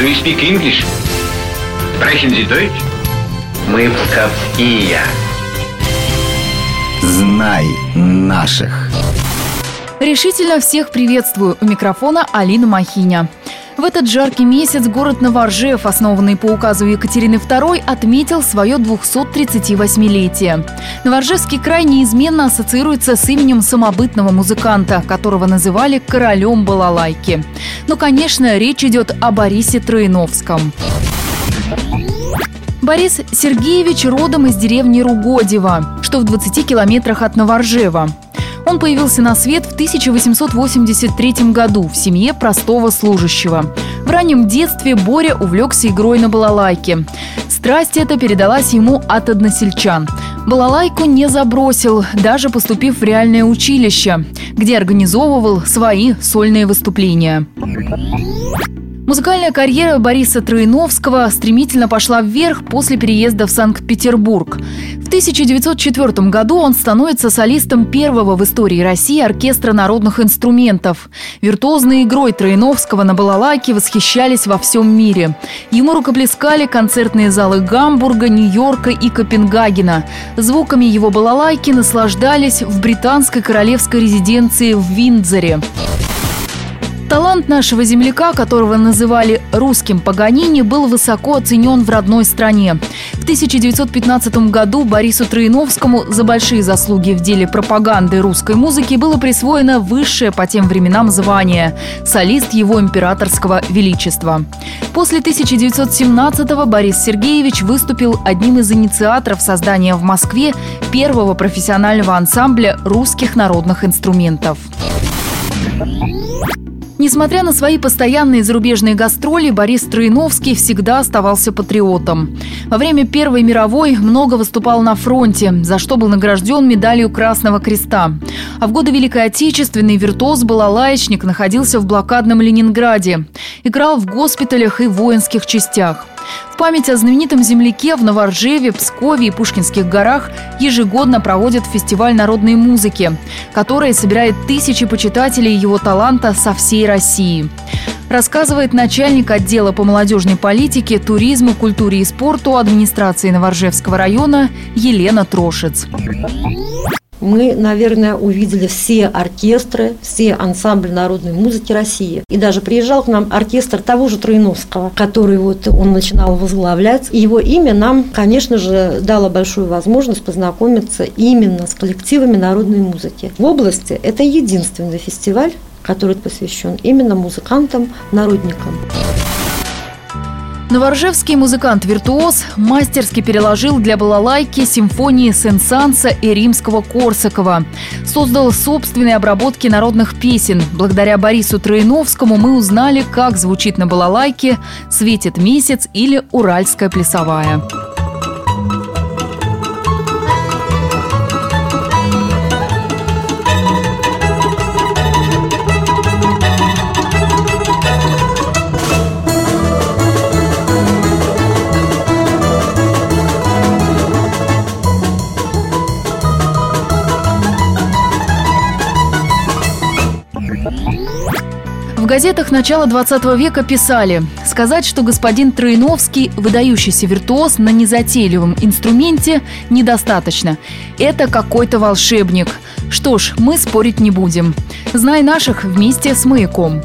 Do you speak English? Sprechen Sie Deutsch? Мы псковские. Знай наших. Решительно всех приветствую. У микрофона Алина Махиня. В этот жаркий месяц город Новоржев, основанный по указу Екатерины II, отметил свое 238-летие. Новоржевский край неизменно ассоциируется с именем самобытного музыканта, которого называли королем балалайки. Но, конечно, речь идет о Борисе Троиновском. Борис Сергеевич родом из деревни Ругодева, что в 20 километрах от Новоржева. Он появился на свет в 1883 году в семье простого служащего. В раннем детстве Боря увлекся игрой на балалайке. Страсть эта передалась ему от односельчан. Балалайку не забросил, даже поступив в реальное училище, где организовывал свои сольные выступления. Музыкальная карьера Бориса Троиновского стремительно пошла вверх после переезда в Санкт-Петербург. В 1904 году он становится солистом первого в истории России оркестра народных инструментов. Виртуозной игрой Троиновского на балалайке восхищались во всем мире. Ему рукоплескали концертные залы Гамбурга, Нью-Йорка и Копенгагена. Звуками его балалайки наслаждались в британской королевской резиденции в Виндзоре. Талант нашего земляка, которого называли русским Паганини, был высоко оценен в родной стране. В 1915 году Борису Троиновскому за большие заслуги в деле пропаганды русской музыки было присвоено высшее по тем временам звание – солист его императорского величества. После 1917-го Борис Сергеевич выступил одним из инициаторов создания в Москве первого профессионального ансамбля русских народных инструментов. Несмотря на свои постоянные зарубежные гастроли, Борис Троиновский всегда оставался патриотом. Во время Первой мировой много выступал на фронте, за что был награжден медалью Красного Креста. А в годы Великой Отечественной виртуоз Балалаечник находился в блокадном Ленинграде. Играл в госпиталях и воинских частях. В память о знаменитом земляке в Новоржеве, Пскове и Пушкинских горах ежегодно проводят фестиваль народной музыки, который собирает тысячи почитателей его таланта со всей России. Рассказывает начальник отдела по молодежной политике, туризму, культуре и спорту администрации Новоржевского района Елена Трошец мы, наверное, увидели все оркестры, все ансамбли народной музыки России. И даже приезжал к нам оркестр того же Троиновского, который вот он начинал возглавлять. И его имя нам, конечно же, дало большую возможность познакомиться именно с коллективами народной музыки. В области это единственный фестиваль, который посвящен именно музыкантам, народникам. Новоржевский музыкант-виртуоз мастерски переложил для балалайки симфонии Сен-Санса и римского Корсакова. Создал собственные обработки народных песен. Благодаря Борису Троиновскому мы узнали, как звучит на балалайке «Светит месяц» или «Уральская плясовая». Газетах начала 20 века писали «Сказать, что господин Троиновский – выдающийся виртуоз на незатейливом инструменте, недостаточно. Это какой-то волшебник. Что ж, мы спорить не будем. Знай наших вместе с «Маяком».